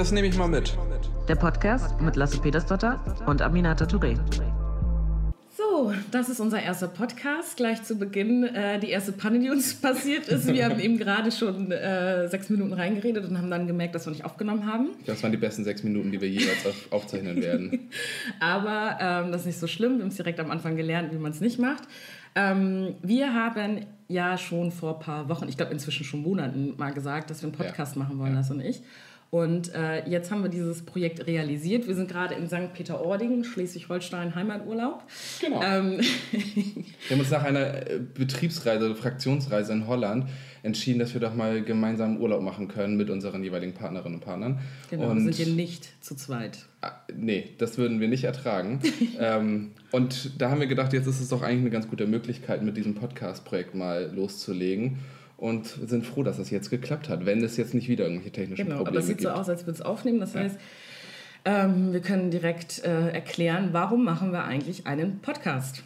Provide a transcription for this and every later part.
Das nehme ich mal mit. Der Podcast mit Lasse Petersdotter und Aminata Touré. So, das ist unser erster Podcast. Gleich zu Beginn äh, die erste Panne, die uns passiert ist. Wir haben eben gerade schon äh, sechs Minuten reingeredet und haben dann gemerkt, dass wir nicht aufgenommen haben. Das waren die besten sechs Minuten, die wir jeweils auf, aufzeichnen werden. Aber ähm, das ist nicht so schlimm. Wir haben es direkt am Anfang gelernt, wie man es nicht macht. Ähm, wir haben ja schon vor ein paar Wochen, ich glaube inzwischen schon Monaten, mal gesagt, dass wir einen Podcast ja. machen wollen, ja. das und ich. Und äh, jetzt haben wir dieses Projekt realisiert. Wir sind gerade in St. Peter-Ording, Schleswig-Holstein, Heimaturlaub. Genau. Ähm. wir haben uns nach einer äh, Betriebsreise, Fraktionsreise in Holland entschieden, dass wir doch mal gemeinsam Urlaub machen können mit unseren jeweiligen Partnerinnen und Partnern. Genau, und wir sind hier nicht zu zweit. Ah, nee, das würden wir nicht ertragen. ähm, und da haben wir gedacht, jetzt ist es doch eigentlich eine ganz gute Möglichkeit, mit diesem Podcast-Projekt mal loszulegen und sind froh, dass das jetzt geklappt hat, wenn es jetzt nicht wieder irgendwelche technischen genau, Probleme gibt. Genau, aber es sieht so aus, als würde es aufnehmen. Das ja. heißt, ähm, wir können direkt äh, erklären, warum machen wir eigentlich einen Podcast?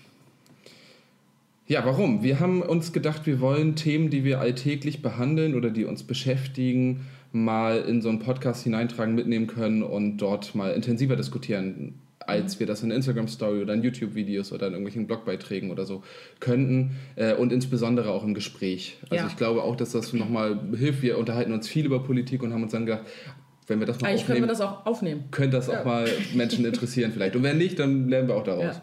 Ja, warum? Wir haben uns gedacht, wir wollen Themen, die wir alltäglich behandeln oder die uns beschäftigen, mal in so einen Podcast hineintragen, mitnehmen können und dort mal intensiver diskutieren als wir das in Instagram-Story oder in YouTube-Videos oder in irgendwelchen Blogbeiträgen oder so könnten äh, und insbesondere auch im Gespräch. Also ja. ich glaube auch, dass das nochmal hilft. Wir unterhalten uns viel über Politik und haben uns dann gedacht, wenn wir das mal Eigentlich aufnehmen, können wir das auch aufnehmen. Könnte das ja. auch mal Menschen interessieren vielleicht. Und wenn nicht, dann lernen wir auch daraus. Ja.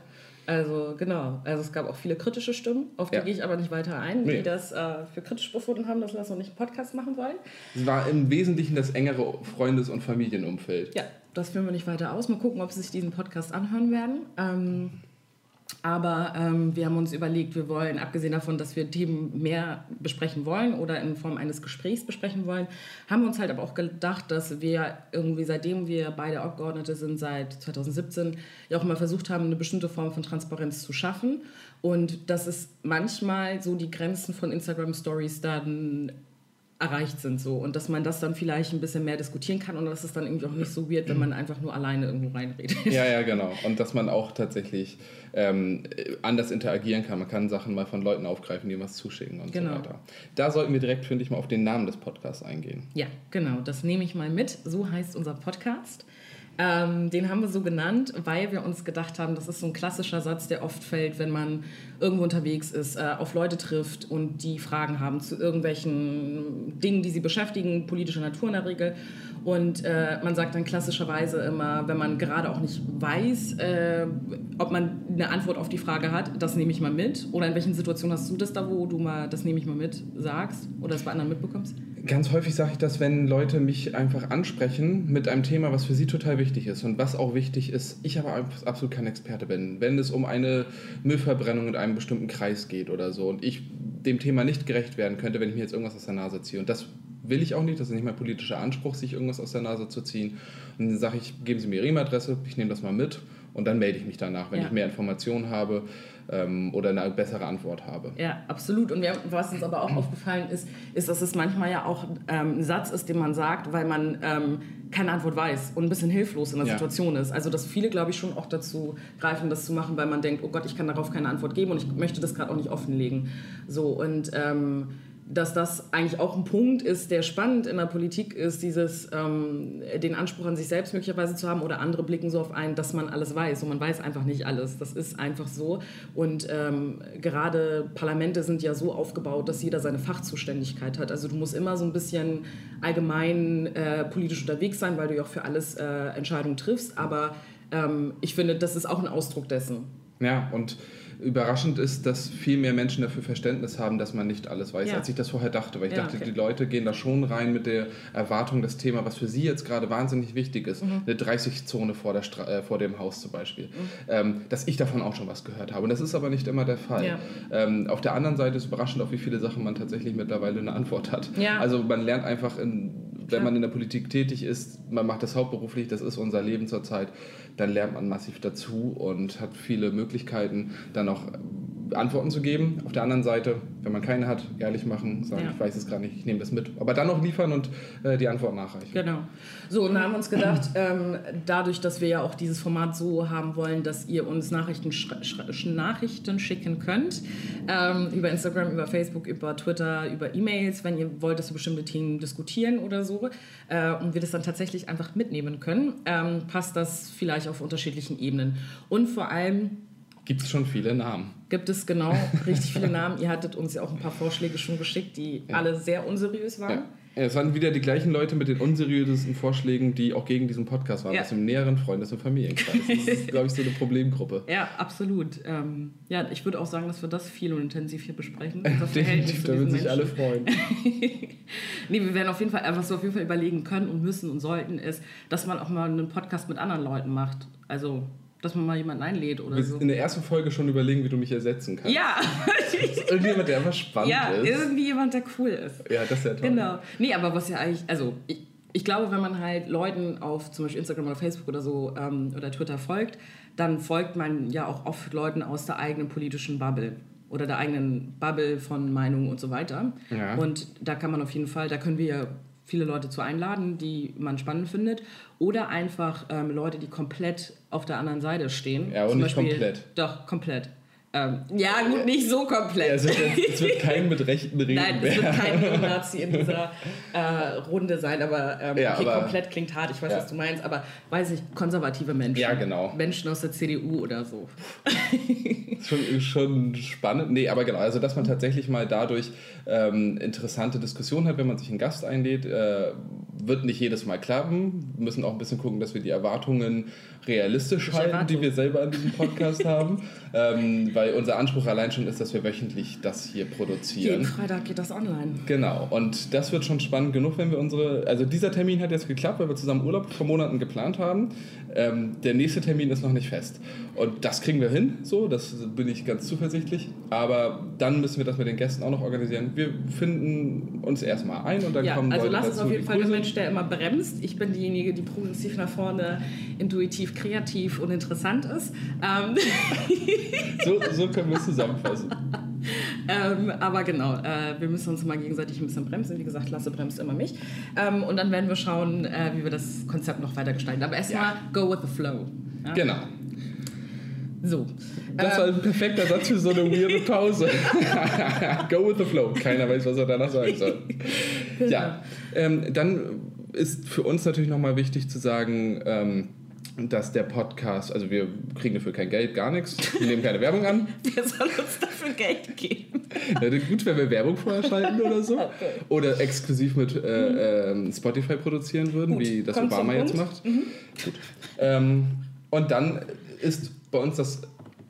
Also genau, also es gab auch viele kritische Stimmen, auf die ja. gehe ich aber nicht weiter ein, nee. die das äh, für kritisch befunden haben, dass wir das noch nicht einen Podcast machen wollen. Es war im Wesentlichen das engere Freundes- und Familienumfeld. Ja, das führen wir nicht weiter aus. Mal gucken, ob sie sich diesen Podcast anhören werden. Ähm, aber ähm, wir haben uns überlegt, wir wollen, abgesehen davon, dass wir Themen mehr besprechen wollen oder in Form eines Gesprächs besprechen wollen, haben wir uns halt aber auch gedacht, dass wir irgendwie, seitdem wir beide Abgeordnete sind, seit 2017, ja auch immer versucht haben, eine bestimmte Form von Transparenz zu schaffen. Und dass es manchmal so die Grenzen von Instagram Stories dann erreicht sind so und dass man das dann vielleicht ein bisschen mehr diskutieren kann und dass es dann irgendwie auch nicht so wird, wenn man einfach nur alleine irgendwo reinredet. Ja, ja, genau. Und dass man auch tatsächlich ähm, anders interagieren kann. Man kann Sachen mal von Leuten aufgreifen, die was zuschicken und genau. so weiter. Da sollten wir direkt, finde ich, mal auf den Namen des Podcasts eingehen. Ja, genau. Das nehme ich mal mit. So heißt unser Podcast. Ähm, den haben wir so genannt, weil wir uns gedacht haben, das ist so ein klassischer Satz, der oft fällt, wenn man irgendwo unterwegs ist, äh, auf Leute trifft und die Fragen haben zu irgendwelchen Dingen, die sie beschäftigen, politischer Natur in der Regel. Und äh, man sagt dann klassischerweise immer, wenn man gerade auch nicht weiß, äh, ob man eine Antwort auf die Frage hat, das nehme ich mal mit. Oder in welchen Situationen hast du das da, wo du mal das nehme ich mal mit sagst oder das bei anderen mitbekommst? Ganz häufig sage ich das, wenn Leute mich einfach ansprechen mit einem Thema, was für sie total wichtig ist und was auch wichtig ist, ich aber absolut kein Experte bin. Wenn es um eine Müllverbrennung in einem bestimmten Kreis geht oder so und ich dem Thema nicht gerecht werden könnte, wenn ich mir jetzt irgendwas aus der Nase ziehe. Und das will ich auch nicht, das ist nicht mein politischer Anspruch, sich irgendwas aus der Nase zu ziehen. Und dann sage ich, geben Sie mir Ihre E-Mail-Adresse, ich nehme das mal mit und dann melde ich mich danach, wenn ja. ich mehr Informationen habe ähm, oder eine bessere Antwort habe. Ja, absolut. Und wir, was uns aber auch aufgefallen ist, ist, dass es manchmal ja auch ähm, ein Satz ist, den man sagt, weil man ähm, keine Antwort weiß und ein bisschen hilflos in der ja. Situation ist. Also dass viele, glaube ich, schon auch dazu greifen, das zu machen, weil man denkt, oh Gott, ich kann darauf keine Antwort geben und ich möchte das gerade auch nicht offenlegen. So und ähm, dass das eigentlich auch ein Punkt ist, der spannend in der Politik ist, dieses ähm, den Anspruch an sich selbst möglicherweise zu haben oder andere blicken so auf einen, dass man alles weiß und man weiß einfach nicht alles. Das ist einfach so und ähm, gerade Parlamente sind ja so aufgebaut, dass jeder seine Fachzuständigkeit hat. Also du musst immer so ein bisschen allgemein äh, politisch unterwegs sein, weil du ja auch für alles äh, Entscheidungen triffst. Aber ähm, ich finde, das ist auch ein Ausdruck dessen. Ja und überraschend ist, dass viel mehr Menschen dafür Verständnis haben, dass man nicht alles weiß, ja. als ich das vorher dachte. Weil ich ja, dachte, okay. die Leute gehen da schon rein mit der Erwartung, das Thema, was für sie jetzt gerade wahnsinnig wichtig ist, mhm. eine 30-Zone vor, äh, vor dem Haus zum Beispiel, mhm. ähm, dass ich davon auch schon was gehört habe. Und das ist aber nicht immer der Fall. Ja. Ähm, auf der anderen Seite ist überraschend, auf wie viele Sachen man tatsächlich mittlerweile eine Antwort hat. Also man lernt einfach in wenn man in der Politik tätig ist, man macht das hauptberuflich, das ist unser Leben zurzeit, dann lernt man massiv dazu und hat viele Möglichkeiten, dann auch Antworten zu geben. Auf der anderen Seite, wenn man keine hat, ehrlich machen, sagen, ja. ich weiß es gerade nicht, ich nehme das mit. Aber dann noch liefern und äh, die Antwort nachreichen. Genau. So, und da haben wir uns gedacht, ähm, dadurch, dass wir ja auch dieses Format so haben wollen, dass ihr uns Nachrichten, sch Nachrichten schicken könnt, ähm, über Instagram, über Facebook, über Twitter, über E-Mails, wenn ihr wollt, dass wir bestimmte Themen diskutieren oder so, äh, und wir das dann tatsächlich einfach mitnehmen können, ähm, passt das vielleicht auf unterschiedlichen Ebenen. Und vor allem Gibt es schon viele Namen? Gibt es genau richtig viele Namen. Ihr hattet uns ja auch ein paar Vorschläge schon geschickt, die ja. alle sehr unseriös waren. Ja. Es waren wieder die gleichen Leute mit den unseriösesten Vorschlägen, die auch gegen diesen Podcast waren, ja. aus dem näheren Freundes- und Familienkreis. Das ist, glaube ich, so eine Problemgruppe. Ja, absolut. Ähm, ja, ich würde auch sagen, dass wir das viel und intensiv hier besprechen. Das Definitiv, da würden sich alle freuen. nee, wir werden auf jeden Fall, was wir auf jeden Fall überlegen können und müssen und sollten, ist, dass man auch mal einen Podcast mit anderen Leuten macht. Also dass man mal jemanden einlädt oder wir so. In der ersten Folge schon überlegen, wie du mich ersetzen kannst. Ja. Irgendjemand, der einfach spannend ja, ist. Ja, irgendwie jemand, der cool ist. Ja, das ist ja toll. Genau. Nee, aber was ja eigentlich, also ich, ich glaube, wenn man halt Leuten auf zum Beispiel Instagram oder Facebook oder so ähm, oder Twitter folgt, dann folgt man ja auch oft Leuten aus der eigenen politischen Bubble oder der eigenen Bubble von Meinungen und so weiter. Ja. Und da kann man auf jeden Fall, da können wir ja viele Leute zu einladen, die man spannend findet. Oder einfach ähm, Leute, die komplett auf der anderen Seite stehen. Ja, und Zum nicht Beispiel, komplett. Doch, komplett. Ähm, ja, gut, nicht so komplett. Wird, es, wird, kein mit rechten reden Nein, es wird kein Neonazi in dieser äh, Runde sein, aber, ähm, ja, okay, aber, komplett klingt hart, ich weiß, ja. was du meinst, aber weiß ich, konservative Menschen. Ja, genau. Menschen aus der CDU oder so. schon, schon spannend. Nee, aber genau, also dass man tatsächlich mal dadurch ähm, interessante Diskussionen hat, wenn man sich einen Gast einlädt, äh, wird nicht jedes Mal klappen. Wir müssen auch ein bisschen gucken, dass wir die Erwartungen realistisch ich halten, Erwartung. die wir selber an diesem Podcast haben. Ähm, weil unser Anspruch allein schon ist, dass wir wöchentlich das hier produzieren. Jeden Freitag geht das online. Genau. Und das wird schon spannend genug, wenn wir unsere. Also dieser Termin hat jetzt geklappt, weil wir zusammen Urlaub vor Monaten geplant haben. Ähm, der nächste Termin ist noch nicht fest. Und das kriegen wir hin, so, das bin ich ganz zuversichtlich. Aber dann müssen wir das mit den Gästen auch noch organisieren. Wir finden uns erstmal ein und dann ja, kommen also Leute lass uns auf jeden Fall der Mensch, der immer bremst. Ich bin diejenige, die progressiv nach vorne, intuitiv, kreativ und interessant ist. Ähm so, so können wir es zusammenfassen. ähm, aber genau, äh, wir müssen uns mal gegenseitig ein bisschen bremsen. Wie gesagt, Lasse bremst immer mich. Ähm, und dann werden wir schauen, äh, wie wir das Konzept noch weiter gestalten. Aber erstmal ja. go with the flow. Ja? Genau. So. Das war ein ähm. perfekter Satz für so eine weirde Pause. Go with the flow. Keiner weiß, was er danach sagen soll. Ja, ähm, dann ist für uns natürlich nochmal wichtig zu sagen, ähm, dass der Podcast, also wir kriegen dafür kein Geld, gar nichts, wir nehmen keine Werbung an. Wer soll uns dafür Geld geben? Ja, gut, wenn wir Werbung vorher schalten oder so. Okay. Oder exklusiv mit äh, äh, Spotify produzieren würden, gut. wie das Kommt Obama jetzt macht. Mhm. Ähm, und dann ist bei uns das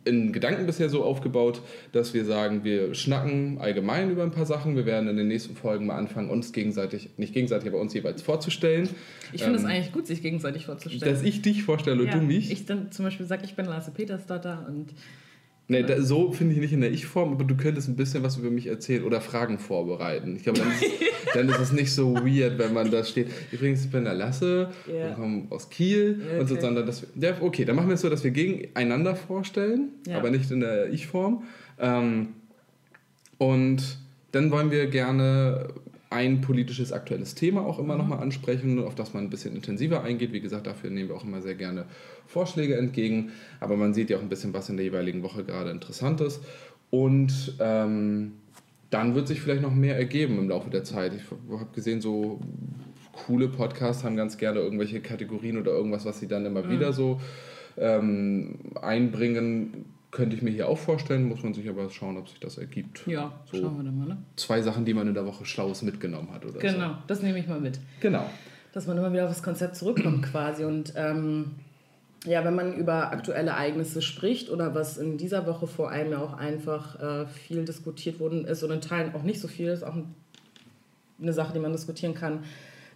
in Gedanken bisher so aufgebaut, dass wir sagen, wir schnacken allgemein über ein paar Sachen. Wir werden in den nächsten Folgen mal anfangen, uns gegenseitig, nicht gegenseitig, aber uns jeweils vorzustellen. Ich finde es ähm, eigentlich gut, sich gegenseitig vorzustellen. Dass ich dich vorstelle und ja, du mich. Ich dann zum Beispiel sage, ich bin Lasse Petersdotter und Nee, da, so finde ich nicht in der Ich-Form, aber du könntest ein bisschen was über mich erzählen oder Fragen vorbereiten. Ich glaube, dann, dann, ist es nicht so weird, wenn man da steht. Übrigens, ich bin der Lasse, yeah. wir kommen aus Kiel okay. und so, sondern dass wir, ja, okay, dann machen wir es so, dass wir gegeneinander vorstellen, ja. aber nicht in der Ich-Form. Ähm, und dann wollen wir gerne ein politisches aktuelles Thema auch immer mhm. nochmal ansprechen, auf das man ein bisschen intensiver eingeht. Wie gesagt, dafür nehmen wir auch immer sehr gerne Vorschläge entgegen. Aber man sieht ja auch ein bisschen, was in der jeweiligen Woche gerade interessant ist. Und ähm, dann wird sich vielleicht noch mehr ergeben im Laufe der Zeit. Ich habe gesehen, so coole Podcasts haben ganz gerne irgendwelche Kategorien oder irgendwas, was sie dann immer mhm. wieder so ähm, einbringen könnte ich mir hier auch vorstellen, muss man sich aber schauen, ob sich das ergibt. Ja, so schauen wir dann mal. Ne? Zwei Sachen, die man in der Woche Schlaues mitgenommen hat. Oder genau, so. das nehme ich mal mit. Genau. Dass man immer wieder auf das Konzept zurückkommt quasi. Und ähm, ja, wenn man über aktuelle Ereignisse spricht oder was in dieser Woche vor allem ja auch einfach äh, viel diskutiert worden ist und in Teilen auch nicht so viel, ist auch eine Sache, die man diskutieren kann,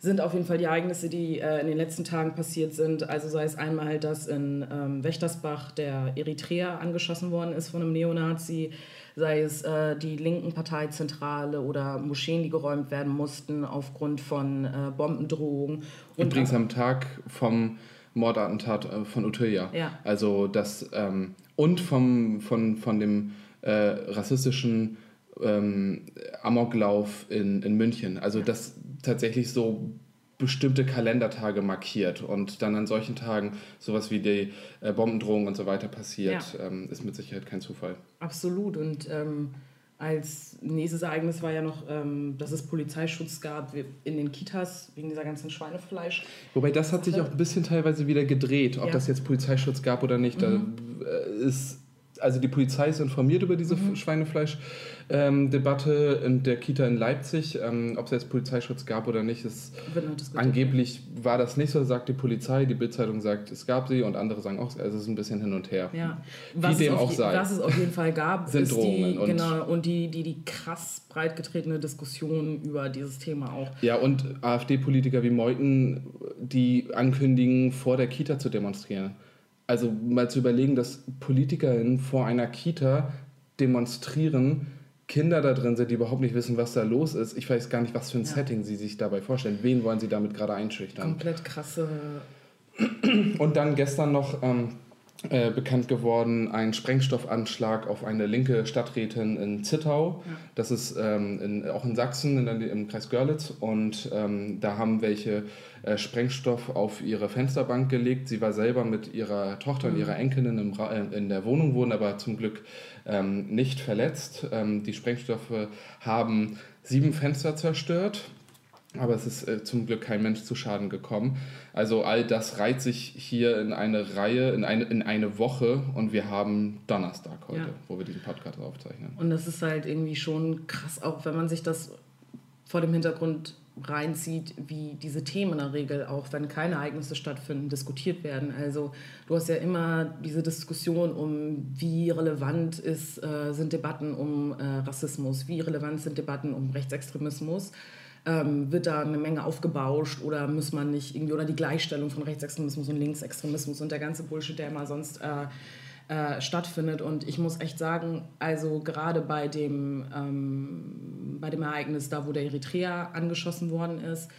sind auf jeden Fall die Ereignisse, die äh, in den letzten Tagen passiert sind. Also sei es einmal, dass in ähm, Wächtersbach der Eritreer angeschossen worden ist von einem Neonazi, sei es äh, die linken Parteizentrale oder Moscheen, die geräumt werden mussten aufgrund von äh, Bombendrohungen. Und Übrigens am Tag vom Mordattentat äh, von Utøya. Ja. Also das ähm, und vom, von, von dem äh, rassistischen ähm, Amoklauf in, in München. Also das tatsächlich so bestimmte Kalendertage markiert und dann an solchen Tagen sowas wie die äh, Bombendrohung und so weiter passiert, ja. ähm, ist mit Sicherheit kein Zufall. Absolut und ähm, als nächstes Ereignis war ja noch, ähm, dass es Polizeischutz gab in den Kitas wegen dieser ganzen Schweinefleisch. Wobei das hat sich auch ein bisschen teilweise wieder gedreht, ob ja. das jetzt Polizeischutz gab oder nicht. Mhm. Da äh, ist also die Polizei ist informiert über diese mhm. Schweinefleisch-Debatte ähm, in der Kita in Leipzig. Ähm, ob es jetzt Polizeischutz gab oder nicht, ist angeblich war das nicht so, sagt die Polizei. Die Bildzeitung sagt, es gab sie und andere sagen auch, also es ist ein bisschen hin und her. Ja. Was Wie dem auch sei. Was es auf jeden Fall gab, sind Drohungen. Die, und genau, und die, die, die krass breit getretene Diskussion über dieses Thema auch. Ja, und AfD-Politiker wie Meuthen, die ankündigen, vor der Kita zu demonstrieren also mal zu überlegen, dass PolitikerInnen vor einer Kita demonstrieren, Kinder da drin sind, die überhaupt nicht wissen, was da los ist. Ich weiß gar nicht, was für ein ja. Setting sie sich dabei vorstellen. Wen wollen sie damit gerade einschüchtern? Komplett krasse. Und dann gestern noch ähm, äh, bekannt geworden, ein Sprengstoffanschlag auf eine linke Stadträtin in Zittau. Ja. Das ist ähm, in, auch in Sachsen, in der, im Kreis Görlitz. Und ähm, da haben welche äh, Sprengstoff auf ihre Fensterbank gelegt. Sie war selber mit ihrer Tochter und mhm. ihrer Enkelin im, äh, in der Wohnung, wurden aber zum Glück ähm, nicht verletzt. Ähm, die Sprengstoffe haben sieben Fenster zerstört. Aber es ist äh, zum Glück kein Mensch zu Schaden gekommen. Also all das reiht sich hier in eine Reihe, in eine, in eine Woche und wir haben Donnerstag heute, ja. wo wir diesen Podcast aufzeichnen. Und das ist halt irgendwie schon krass, auch wenn man sich das vor dem Hintergrund reinzieht, wie diese Themen in der Regel, auch wenn keine Ereignisse stattfinden, diskutiert werden. Also du hast ja immer diese Diskussion um, wie relevant ist, äh, sind Debatten um äh, Rassismus, wie relevant sind Debatten um Rechtsextremismus. Ähm, wird da eine Menge aufgebauscht oder muss man nicht irgendwie, oder die Gleichstellung von Rechtsextremismus und Linksextremismus und der ganze Bullshit, der immer sonst äh, äh, stattfindet. Und ich muss echt sagen, also gerade bei dem, ähm, bei dem Ereignis da, wo der Eritrea angeschossen worden ist,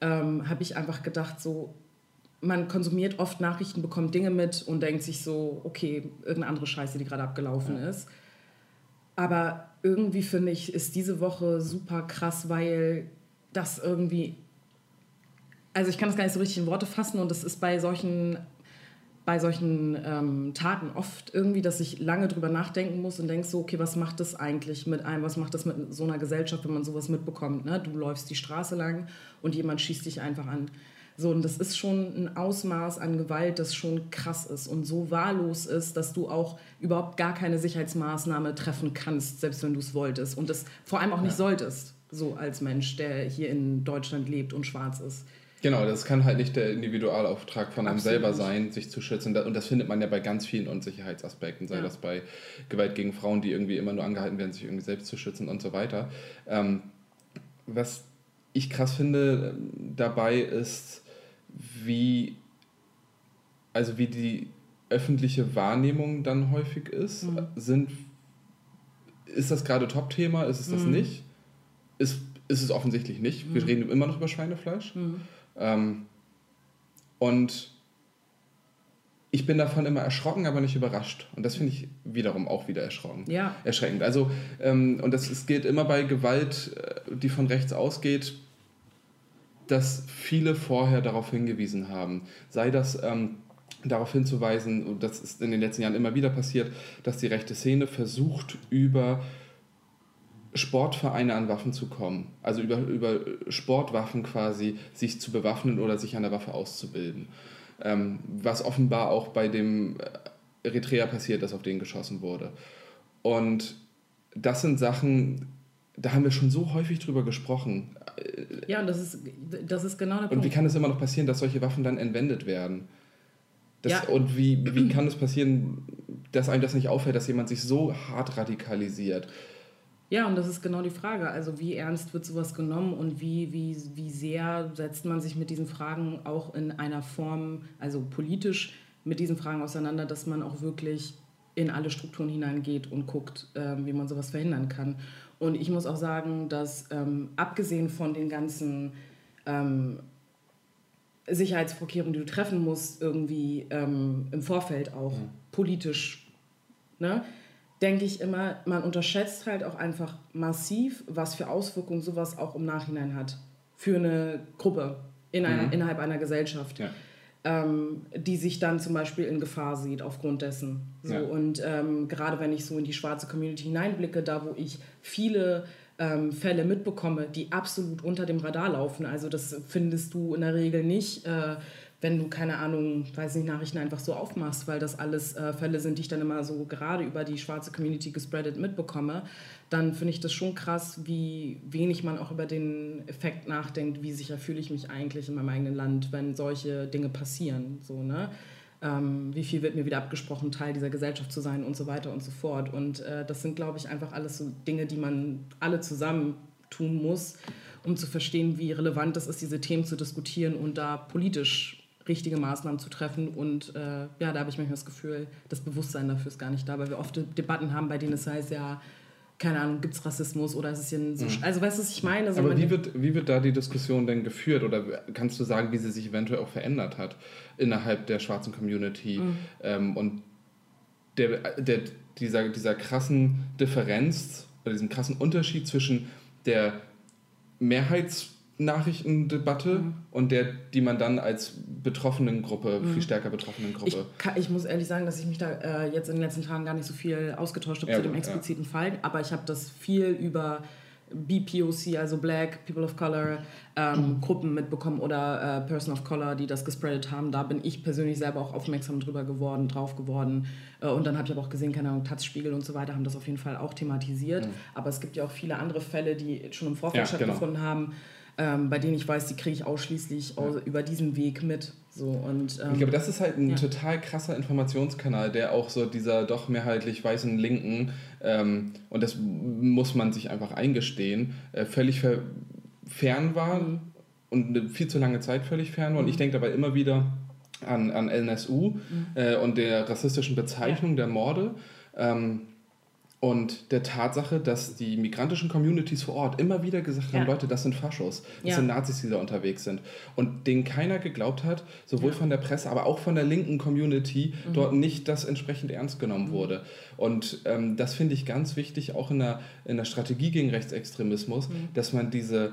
ähm, habe ich einfach gedacht, so, man konsumiert oft Nachrichten, bekommt Dinge mit und denkt sich so, okay, irgendeine andere Scheiße, die gerade abgelaufen ja. ist. Aber irgendwie finde ich, ist diese Woche super krass, weil das irgendwie. Also ich kann das gar nicht so richtig in Worte fassen und das ist bei solchen bei solchen ähm, Taten oft irgendwie, dass ich lange drüber nachdenken muss und denke so, okay, was macht das eigentlich mit einem, was macht das mit so einer Gesellschaft, wenn man sowas mitbekommt? Ne? Du läufst die Straße lang und jemand schießt dich einfach an. So, und das ist schon ein Ausmaß an Gewalt, das schon krass ist und so wahllos ist, dass du auch überhaupt gar keine Sicherheitsmaßnahme treffen kannst, selbst wenn du es wolltest. Und das vor allem auch nicht ja. solltest, so als Mensch, der hier in Deutschland lebt und schwarz ist. Genau, das kann halt nicht der Individualauftrag von einem Absolut. selber sein, sich zu schützen. Und das findet man ja bei ganz vielen Unsicherheitsaspekten, sei ja. das bei Gewalt gegen Frauen, die irgendwie immer nur angehalten werden, sich irgendwie selbst zu schützen und so weiter. Ähm, was ich krass finde ähm, dabei ist, wie, also wie die öffentliche Wahrnehmung dann häufig ist. Mhm. Sind, ist das gerade Top-Thema? Ist es das mhm. nicht? Ist, ist es offensichtlich nicht. Mhm. Wir reden immer noch über Schweinefleisch. Mhm. Ähm, und ich bin davon immer erschrocken, aber nicht überrascht. Und das finde ich wiederum auch wieder erschrocken. Ja. Erschreckend. Also, ähm, und das, es gilt immer bei Gewalt, äh, die von rechts ausgeht, dass viele vorher darauf hingewiesen haben. Sei das ähm, darauf hinzuweisen, und das ist in den letzten Jahren immer wieder passiert, dass die rechte Szene versucht, über Sportvereine an Waffen zu kommen. Also über, über Sportwaffen quasi sich zu bewaffnen oder sich an der Waffe auszubilden. Ähm, was offenbar auch bei dem Eritrea passiert ist, auf den geschossen wurde. Und das sind Sachen, da haben wir schon so häufig drüber gesprochen. Ja, und das ist, das ist genau der Punkt. Und wie kann es immer noch passieren, dass solche Waffen dann entwendet werden? Das, ja. Und wie, wie kann es passieren, dass einem das nicht auffällt, dass jemand sich so hart radikalisiert? Ja, und das ist genau die Frage. Also wie ernst wird sowas genommen und wie, wie, wie sehr setzt man sich mit diesen Fragen auch in einer Form, also politisch mit diesen Fragen auseinander, dass man auch wirklich in alle Strukturen hineingeht und guckt, äh, wie man sowas verhindern kann. Und ich muss auch sagen, dass ähm, abgesehen von den ganzen ähm, Sicherheitsvorkehrungen, die du treffen musst, irgendwie ähm, im Vorfeld auch mhm. politisch, ne, denke ich immer, man unterschätzt halt auch einfach massiv, was für Auswirkungen sowas auch im Nachhinein hat für eine Gruppe in einer, mhm. innerhalb einer Gesellschaft. Ja. Ähm, die sich dann zum Beispiel in Gefahr sieht aufgrund dessen. So, ja. Und ähm, gerade wenn ich so in die schwarze Community hineinblicke, da wo ich viele ähm, Fälle mitbekomme, die absolut unter dem Radar laufen, also das findest du in der Regel nicht. Äh, wenn du, keine Ahnung, weiß nicht, Nachrichten einfach so aufmachst, weil das alles äh, Fälle sind, die ich dann immer so gerade über die schwarze Community gespreadet mitbekomme, dann finde ich das schon krass, wie wenig man auch über den Effekt nachdenkt, wie sicher fühle ich mich eigentlich in meinem eigenen Land, wenn solche Dinge passieren. So, ne? Ähm, wie viel wird mir wieder abgesprochen, Teil dieser Gesellschaft zu sein und so weiter und so fort. Und äh, das sind, glaube ich, einfach alles so Dinge, die man alle zusammen tun muss, um zu verstehen, wie relevant es ist, diese Themen zu diskutieren und da politisch richtige Maßnahmen zu treffen. Und äh, ja, da habe ich manchmal das Gefühl, das Bewusstsein dafür ist gar nicht da, weil wir oft Debatten haben, bei denen es heißt, ja, keine Ahnung, gibt es Rassismus oder ist es hier ein so. Mhm. Also, weißt du, was ich meine? Also, Aber wie wird, wie wird da die Diskussion denn geführt? Oder kannst du sagen, wie sie sich eventuell auch verändert hat innerhalb der schwarzen Community? Mhm. Ähm, und der, der, dieser, dieser krassen Differenz oder diesem krassen Unterschied zwischen der Mehrheits- Nachrichtendebatte mhm. und der, die man dann als betroffenen Gruppe, mhm. viel stärker betroffenen Gruppe. Ich, kann, ich, muss ehrlich sagen, dass ich mich da äh, jetzt in den letzten Tagen gar nicht so viel ausgetauscht habe ja, zu dem expliziten ja. Fall, aber ich habe das viel über BPOC, also Black, People of Color, ähm, mhm. Gruppen mitbekommen oder äh, Person of Color, die das gespreadet haben. Da bin ich persönlich selber auch aufmerksam drüber geworden, drauf geworden. Äh, und dann habe ich aber auch gesehen, keine Ahnung, Taz-Spiegel und so weiter haben das auf jeden Fall auch thematisiert. Mhm. Aber es gibt ja auch viele andere Fälle, die schon im Vorfeld ja, stattgefunden genau. haben ähm, bei denen ich weiß, die kriege ich ausschließlich ja. über diesen Weg mit. So, und, ähm, ich glaube, das ist halt ein ja. total krasser Informationskanal, der auch so dieser doch mehrheitlich weißen Linken, ähm, und das muss man sich einfach eingestehen, äh, völlig fern war mhm. und eine viel zu lange Zeit völlig fern war. Und ich mhm. denke dabei immer wieder an, an NSU mhm. äh, und der rassistischen Bezeichnung ja. der Morde. Ähm, und der Tatsache, dass die migrantischen Communities vor Ort immer wieder gesagt haben, ja. Leute, das sind Faschos, das ja. sind Nazis, die da unterwegs sind. Und denen keiner geglaubt hat, sowohl ja. von der Presse, aber auch von der linken Community, mhm. dort nicht das entsprechend ernst genommen mhm. wurde. Und ähm, das finde ich ganz wichtig, auch in der, in der Strategie gegen Rechtsextremismus, mhm. dass man diese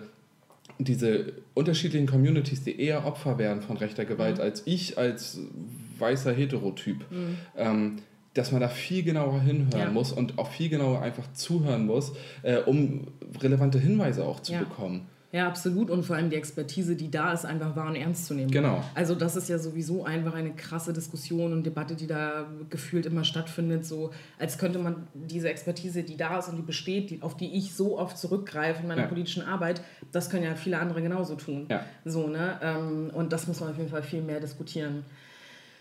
diese unterschiedlichen Communities, die eher Opfer werden von rechter Gewalt mhm. als ich als weißer Heterotyp, mhm. ähm, dass man da viel genauer hinhören ja. muss und auch viel genauer einfach zuhören muss, äh, um relevante Hinweise auch zu ja. bekommen. Ja, absolut. Und vor allem die Expertise, die da ist, einfach wahr und ernst zu nehmen. Genau. Also das ist ja sowieso einfach eine krasse Diskussion und Debatte, die da gefühlt immer stattfindet. So als könnte man diese Expertise, die da ist und die besteht, die, auf die ich so oft zurückgreife in meiner ja. politischen Arbeit, das können ja viele andere genauso tun. Ja. So, ne? Ähm, und das muss man auf jeden Fall viel mehr diskutieren.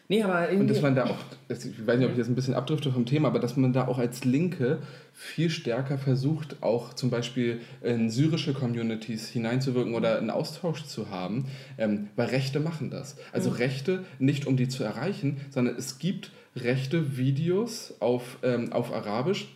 Nee, aber Und dass man da auch, ich weiß nicht, ob ich jetzt ein bisschen abdrifte vom Thema, aber dass man da auch als Linke viel stärker versucht, auch zum Beispiel in syrische Communities hineinzuwirken oder einen Austausch zu haben, ähm, weil Rechte machen das. Also mhm. Rechte nicht um die zu erreichen, sondern es gibt rechte Videos auf, ähm, auf Arabisch,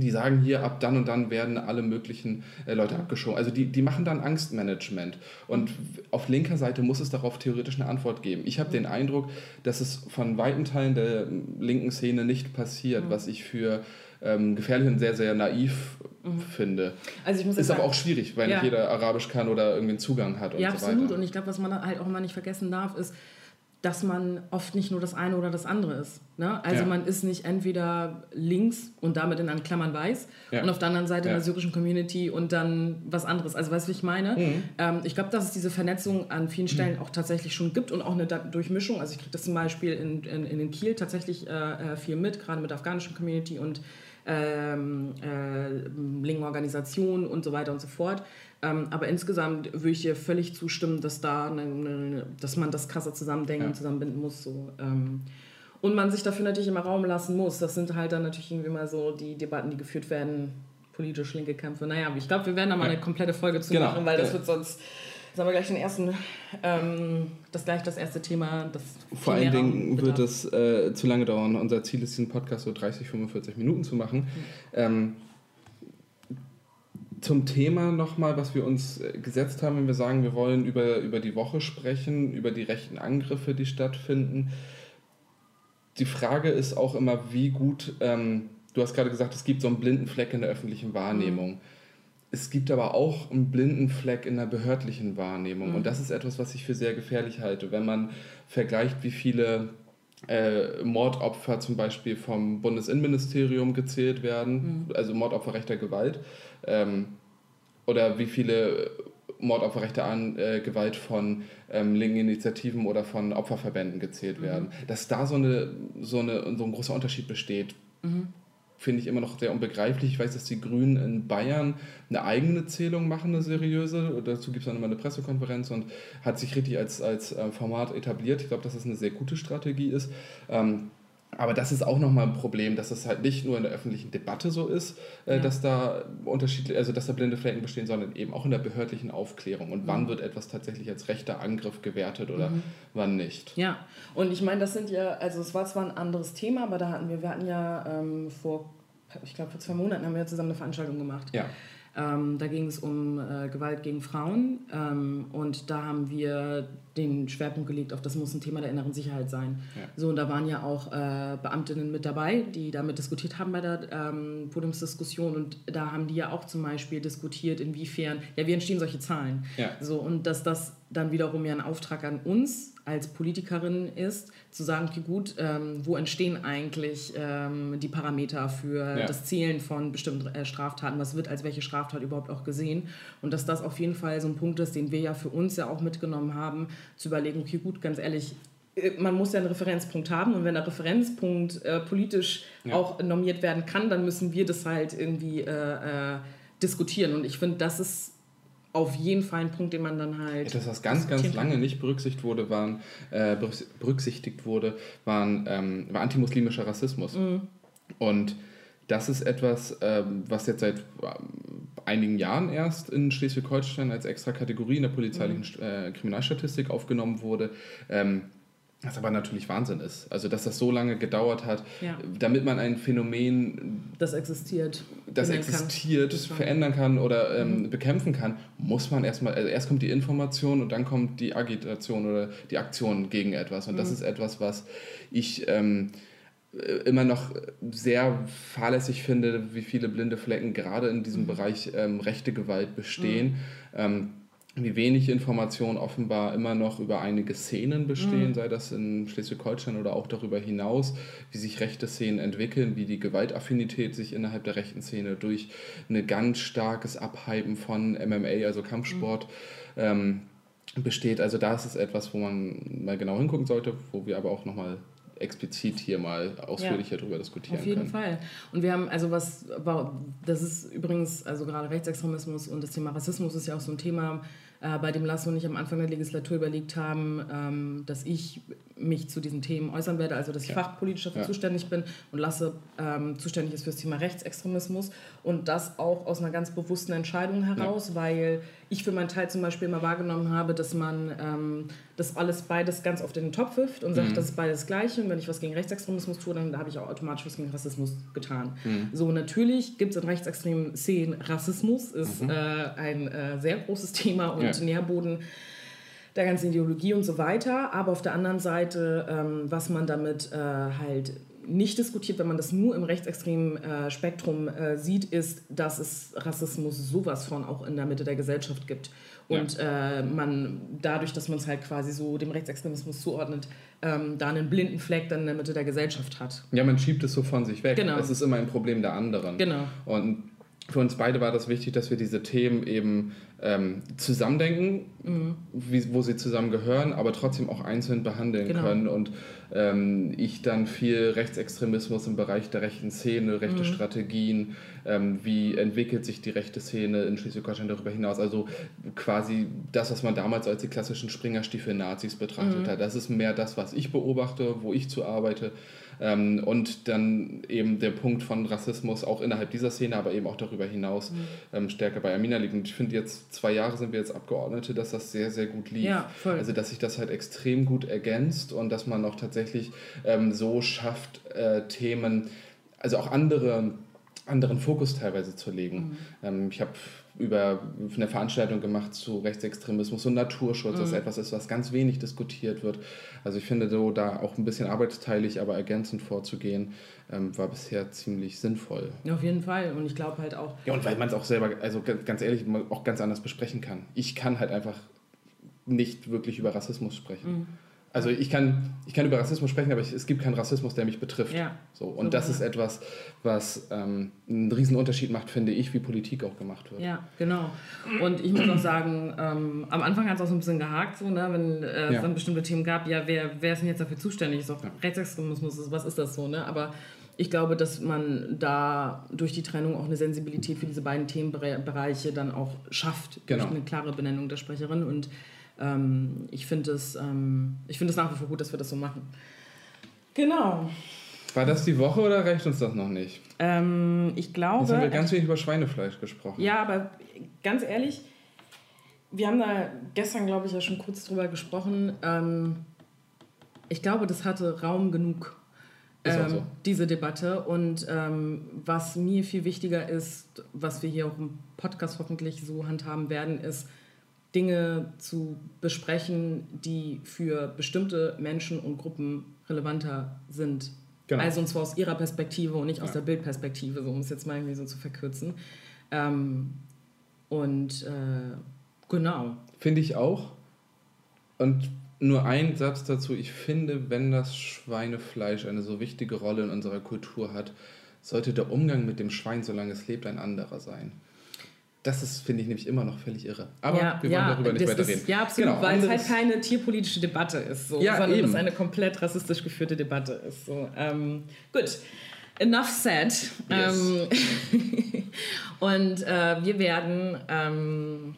die sagen hier, ab dann und dann werden alle möglichen äh, Leute abgeschoben. Also die, die machen dann Angstmanagement. Und auf linker Seite muss es darauf theoretisch eine Antwort geben. Ich habe den Eindruck, dass es von weiten Teilen der linken Szene nicht passiert, mhm. was ich für ähm, gefährlich und sehr, sehr naiv mhm. finde. Also ich muss ist aber auch schwierig, weil ja. nicht jeder Arabisch kann oder irgendwie einen Zugang hat und ja, so absolut. Und ich glaube, was man halt auch immer nicht vergessen darf, ist, dass man oft nicht nur das eine oder das andere ist. Ne? Also ja. man ist nicht entweder links und damit in Klammern weiß ja. und auf der anderen Seite ja. in der syrischen Community und dann was anderes. Also weißt du, wie ich meine? Mhm. Ähm, ich glaube, dass es diese Vernetzung an vielen Stellen mhm. auch tatsächlich schon gibt und auch eine Durchmischung. Also ich kriege das zum Beispiel in, in, in Kiel tatsächlich äh, äh viel mit, gerade mit der afghanischen Community und ähm, äh, linken Organisationen und so weiter und so fort. Ähm, aber insgesamt würde ich dir völlig zustimmen, dass, da eine, eine, dass man das krasser zusammendenken ja. und zusammenbinden muss. So. Ähm, und man sich dafür natürlich immer Raum lassen muss. Das sind halt dann natürlich irgendwie mal so die Debatten, die geführt werden, politisch linke Kämpfe. Naja, ich glaube, wir werden da mal eine komplette Folge zu genau. machen, weil das wird sonst haben wir gleich den ersten, ähm, das gleich das erste Thema. Das Vor allen Dingen wird es äh, zu lange dauern. Unser Ziel ist, diesen Podcast so 30, 45 Minuten zu machen. Mhm. Ähm, zum Thema nochmal, was wir uns äh, gesetzt haben, wenn wir sagen, wir wollen über, über die Woche sprechen, über die rechten Angriffe, die stattfinden. Die Frage ist auch immer, wie gut ähm, du hast gerade gesagt, es gibt so einen blinden Fleck in der öffentlichen Wahrnehmung. Mhm. Es gibt aber auch einen blinden Fleck in der behördlichen Wahrnehmung. Mhm. Und das ist etwas, was ich für sehr gefährlich halte. Wenn man vergleicht, wie viele äh, Mordopfer zum Beispiel vom Bundesinnenministerium gezählt werden, mhm. also Mordopfer rechter Gewalt, ähm, oder wie viele Mordopfer rechter An äh, Gewalt von ähm, linken Initiativen oder von Opferverbänden gezählt mhm. werden. Dass da so, eine, so, eine, so ein großer Unterschied besteht. Mhm finde ich immer noch sehr unbegreiflich. Ich weiß, dass die Grünen in Bayern eine eigene Zählung machen, eine seriöse. Dazu gibt es dann immer eine Pressekonferenz und hat sich richtig als, als äh, Format etabliert. Ich glaube, dass das eine sehr gute Strategie ist. Ähm, aber das ist auch nochmal ein Problem, dass es halt nicht nur in der öffentlichen Debatte so ist, äh, ja. dass da unterschiedliche, also dass da blinde Flecken bestehen, sondern eben auch in der behördlichen Aufklärung. Und mhm. wann wird etwas tatsächlich als rechter Angriff gewertet oder mhm. wann nicht? Ja, und ich meine, das sind ja, also es war zwar ein anderes Thema, aber da hatten wir, wir hatten ja ähm, vor, ich glaube vor zwei Monaten haben wir zusammen eine Veranstaltung gemacht. Ja ähm, da ging es um äh, Gewalt gegen Frauen ähm, und da haben wir den Schwerpunkt gelegt auf, das muss ein Thema der inneren Sicherheit sein. Ja. So, und da waren ja auch äh, Beamtinnen mit dabei, die damit diskutiert haben bei der ähm, Podiumsdiskussion und da haben die ja auch zum Beispiel diskutiert, inwiefern, ja, wie entstehen solche Zahlen? Ja. So, und dass das dann wiederum ja ein Auftrag an uns als Politikerin ist, zu sagen, okay, gut, ähm, wo entstehen eigentlich ähm, die Parameter für ja. das Zählen von bestimmten äh, Straftaten, was wird als welche Straftat überhaupt auch gesehen und dass das auf jeden Fall so ein Punkt ist, den wir ja für uns ja auch mitgenommen haben, zu überlegen, okay, gut, ganz ehrlich, äh, man muss ja einen Referenzpunkt haben und wenn der Referenzpunkt äh, politisch ja. auch normiert werden kann, dann müssen wir das halt irgendwie äh, äh, diskutieren und ich finde, das ist auf jeden Fall ein Punkt, den man dann halt. Etwas, was ganz, ganz lange nicht berücksichtigt wurde, waren, äh, berücksichtigt wurde, waren, ähm, war antimuslimischer Rassismus. Mhm. Und das ist etwas, ähm, was jetzt seit ähm, einigen Jahren erst in Schleswig-Holstein als extra Kategorie in der polizeilichen mhm. äh, Kriminalstatistik aufgenommen wurde. Ähm, was aber natürlich Wahnsinn ist. Also, dass das so lange gedauert hat, ja. damit man ein Phänomen, das existiert, das existiert, kann. verändern kann oder ähm, mhm. bekämpfen kann, muss man erstmal, also erst kommt die Information und dann kommt die Agitation oder die Aktion gegen etwas. Und mhm. das ist etwas, was ich ähm, immer noch sehr fahrlässig finde, wie viele blinde Flecken gerade in diesem mhm. Bereich ähm, rechte Gewalt bestehen. Mhm. Ähm, wie wenig Informationen offenbar immer noch über einige Szenen bestehen, mhm. sei das in Schleswig-Holstein oder auch darüber hinaus, wie sich rechte Szenen entwickeln, wie die Gewaltaffinität sich innerhalb der rechten Szene durch ein ganz starkes Abhypen von MMA, also Kampfsport, mhm. ähm, besteht. Also da ist es etwas, wo man mal genau hingucken sollte, wo wir aber auch nochmal explizit hier mal ausführlicher ja, darüber diskutieren Auf jeden können. Fall. Und wir haben, also was, das ist übrigens, also gerade Rechtsextremismus und das Thema Rassismus ist ja auch so ein Thema, äh, bei dem Lasso und ich am Anfang der Legislatur überlegt haben, ähm, dass ich mich zu diesen Themen äußern werde, also dass ich ja. fachpolitisch dafür ja. zuständig bin und Lasse ähm, zuständig ist für das Thema Rechtsextremismus und das auch aus einer ganz bewussten Entscheidung heraus, ja. weil ich für meinen Teil zum Beispiel immer wahrgenommen habe, dass man ähm, das alles beides ganz oft in den Topf wirft und sagt, mhm. das ist beides gleich und wenn ich was gegen Rechtsextremismus tue, dann habe ich auch automatisch was gegen Rassismus getan. Mhm. So, natürlich gibt es in rechtsextremen Szenen Rassismus, ist mhm. äh, ein äh, sehr großes Thema und ja. Nährboden der ganzen Ideologie und so weiter. Aber auf der anderen Seite, ähm, was man damit äh, halt nicht diskutiert, wenn man das nur im rechtsextremen äh, Spektrum äh, sieht, ist, dass es Rassismus sowas von auch in der Mitte der Gesellschaft gibt. Und ja. äh, man dadurch, dass man es halt quasi so dem Rechtsextremismus zuordnet, ähm, da einen blinden Fleck dann in der Mitte der Gesellschaft hat. Ja, man schiebt es so von sich weg. Genau. Es ist immer ein Problem der anderen. Genau. Und für uns beide war das wichtig, dass wir diese Themen eben ähm, zusammendenken, mhm. wie, wo sie zusammengehören, aber trotzdem auch einzeln behandeln genau. können. Und ähm, ich dann viel Rechtsextremismus im Bereich der rechten Szene, rechte mhm. Strategien, ähm, wie entwickelt sich die rechte Szene in Schleswig-Holstein darüber hinaus. Also quasi das, was man damals als die klassischen Springerstiefel-Nazis betrachtet mhm. hat. Das ist mehr das, was ich beobachte, wo ich zu arbeite. Ähm, und dann eben der Punkt von Rassismus auch innerhalb dieser Szene, aber eben auch darüber hinaus mhm. ähm, stärker bei Amina liegt. Und ich finde jetzt, zwei Jahre sind wir jetzt Abgeordnete, dass das sehr, sehr gut lief. Ja, also, dass sich das halt extrem gut ergänzt und dass man auch tatsächlich ähm, so schafft, äh, Themen, also auch andere anderen Fokus teilweise zu legen. Mhm. Ähm, ich habe über eine Veranstaltung gemacht zu Rechtsextremismus und Naturschutz, mhm. das etwas ist, was ganz wenig diskutiert wird. Also ich finde so da auch ein bisschen arbeitsteilig, aber ergänzend vorzugehen, ähm, war bisher ziemlich sinnvoll. Ja, auf jeden Fall. Und ich glaube halt auch. Ja, und weil man es auch selber, also ganz ehrlich, auch ganz anders besprechen kann. Ich kann halt einfach nicht wirklich über Rassismus sprechen. Mhm. Also ich kann, ich kann über Rassismus sprechen, aber ich, es gibt keinen Rassismus, der mich betrifft. Ja. So, und so das ist etwas, was ähm, einen riesen Unterschied macht, finde ich, wie Politik auch gemacht wird. Ja, genau. Und ich muss auch sagen, ähm, am Anfang hat es auch so ein bisschen gehakt, so, ne, wenn äh, ja. es dann bestimmte Themen gab, ja, wer, wer ist denn jetzt dafür zuständig? Ist auch ja. Rechtsextremismus, was ist das so? Ne? Aber ich glaube, dass man da durch die Trennung auch eine Sensibilität für diese beiden Themenbereiche dann auch schafft, genau. durch eine klare Benennung der Sprecherin und ähm, ich finde es, ähm, find nach wie vor gut, dass wir das so machen. Genau. War das die Woche oder reicht uns das noch nicht? Ähm, ich glaube. Jetzt haben wir ganz wenig über Schweinefleisch gesprochen. Ja, aber ganz ehrlich, wir haben da gestern, glaube ich, ja schon kurz drüber gesprochen. Ähm, ich glaube, das hatte Raum genug, ähm, so. diese Debatte. Und ähm, was mir viel wichtiger ist, was wir hier auch im Podcast hoffentlich so handhaben werden, ist, Dinge zu besprechen, die für bestimmte Menschen und Gruppen relevanter sind. Genau. Also und zwar aus ihrer Perspektive und nicht aus ja. der Bildperspektive, so um es jetzt mal irgendwie so zu verkürzen. Ähm, und äh, genau. Finde ich auch. Und nur ein Satz dazu. Ich finde, wenn das Schweinefleisch eine so wichtige Rolle in unserer Kultur hat, sollte der Umgang mit dem Schwein, solange es lebt, ein anderer sein. Das ist, finde ich, nämlich immer noch völlig irre. Aber ja, wir wollen ja, darüber nicht weiter reden. Ja, absolut, genau, weil es halt keine tierpolitische Debatte ist, so, ja, sondern eben. es eine komplett rassistisch geführte Debatte ist. So. Ähm, gut, enough said. Yes. Ähm, und äh, wir werden ähm,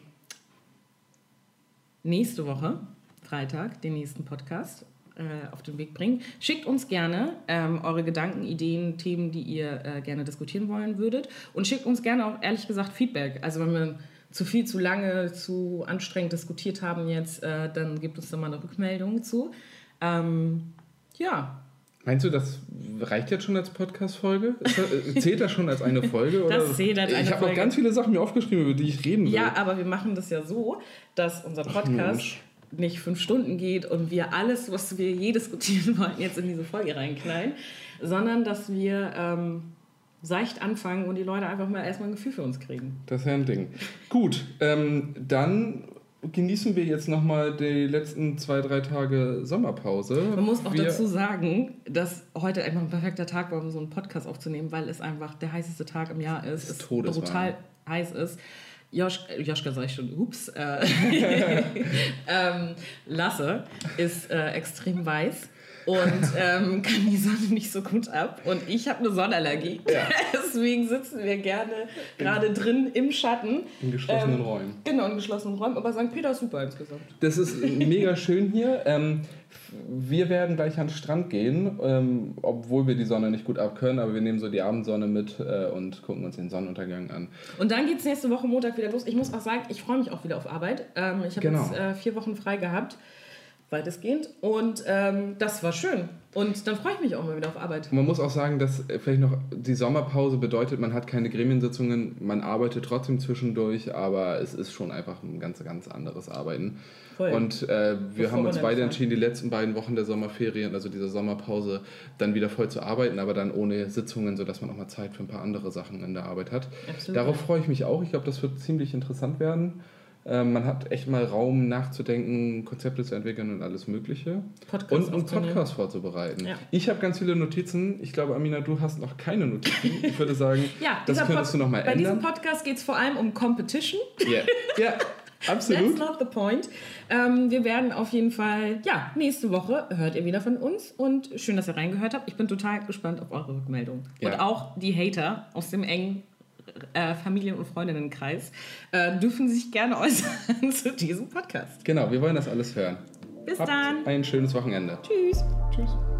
nächste Woche, Freitag, den nächsten Podcast äh, auf den Weg bringen. Schickt uns gerne ähm, eure Gedanken, Ideen, Themen, die ihr äh, gerne diskutieren wollen würdet. Und schickt uns gerne auch ehrlich gesagt Feedback. Also wenn wir zu viel, zu lange, zu anstrengend diskutiert haben jetzt, äh, dann gebt uns da mal eine Rückmeldung zu. Ähm, ja. Meinst du, das reicht jetzt schon als Podcast-Folge? Äh, zählt das schon als eine Folge? Oder? Das zählt als eine Ich habe noch ganz viele Sachen mir aufgeschrieben, über die ich reden will. Ja, aber wir machen das ja so, dass unser Podcast nicht fünf Stunden geht und wir alles, was wir je diskutieren wollen, jetzt in diese Folge reinknallen, sondern dass wir ähm, seicht anfangen und die Leute einfach mal erstmal ein Gefühl für uns kriegen. Das ist ja ein Ding. Gut, ähm, dann genießen wir jetzt nochmal die letzten zwei, drei Tage Sommerpause. Man muss auch wir dazu sagen, dass heute einfach ein perfekter Tag war, um so einen Podcast aufzunehmen, weil es einfach der heißeste Tag im Jahr ist. Es ist brutal heiß ist. Josch, Joschka sag ich schon, ups, äh, ähm, Lasse ist äh, extrem weiß und ähm, kann die Sonne nicht so gut ab. Und ich habe eine Sonnenallergie. Ja. Deswegen sitzen wir gerne gerade drin im Schatten. In geschlossenen ähm, Räumen. Genau, in geschlossenen Räumen. Aber St. Peter ist super insgesamt. Das ist mega schön hier. Ähm, wir werden gleich an den Strand gehen, ähm, obwohl wir die Sonne nicht gut abkönnen, aber wir nehmen so die Abendsonne mit äh, und gucken uns den Sonnenuntergang an. Und dann geht es nächste Woche Montag wieder los. Ich muss auch sagen, ich freue mich auch wieder auf Arbeit. Ähm, ich habe genau. jetzt äh, vier Wochen frei gehabt weitestgehend. Und ähm, das war schön. Und dann freue ich mich auch mal wieder auf Arbeit. Man muss auch sagen, dass vielleicht noch die Sommerpause bedeutet, man hat keine Gremiensitzungen, man arbeitet trotzdem zwischendurch, aber es ist schon einfach ein ganz, ganz anderes Arbeiten. Voll. Und äh, wir Bevor haben uns beide entschieden, die letzten beiden Wochen der Sommerferien, also dieser Sommerpause, dann wieder voll zu arbeiten, aber dann ohne Sitzungen, sodass man auch mal Zeit für ein paar andere Sachen in der Arbeit hat. Absolut. Darauf freue ich mich auch. Ich glaube, das wird ziemlich interessant werden. Ähm, man hat echt mal Raum nachzudenken, Konzepte zu entwickeln und alles Mögliche. Podcast und einen Podcast vorzubereiten. Ja. Ich habe ganz viele Notizen. Ich glaube, Amina, du hast noch keine Notizen. Ich würde sagen, ja, das könntest Pod du noch mal ändern. Bei diesem Podcast geht es vor allem um Competition. Ja, yeah. yeah. Absolut. That's not the point. Ähm, wir werden auf jeden Fall, ja, nächste Woche hört ihr wieder von uns und schön, dass ihr reingehört habt. Ich bin total gespannt auf eure Rückmeldung. Ja. Und auch die Hater aus dem engen äh, Familien- und Freundinnenkreis äh, dürfen sich gerne äußern zu diesem Podcast. Genau, wir wollen das alles hören. Bis Habt dann. Ein schönes Wochenende. Tschüss. Tschüss.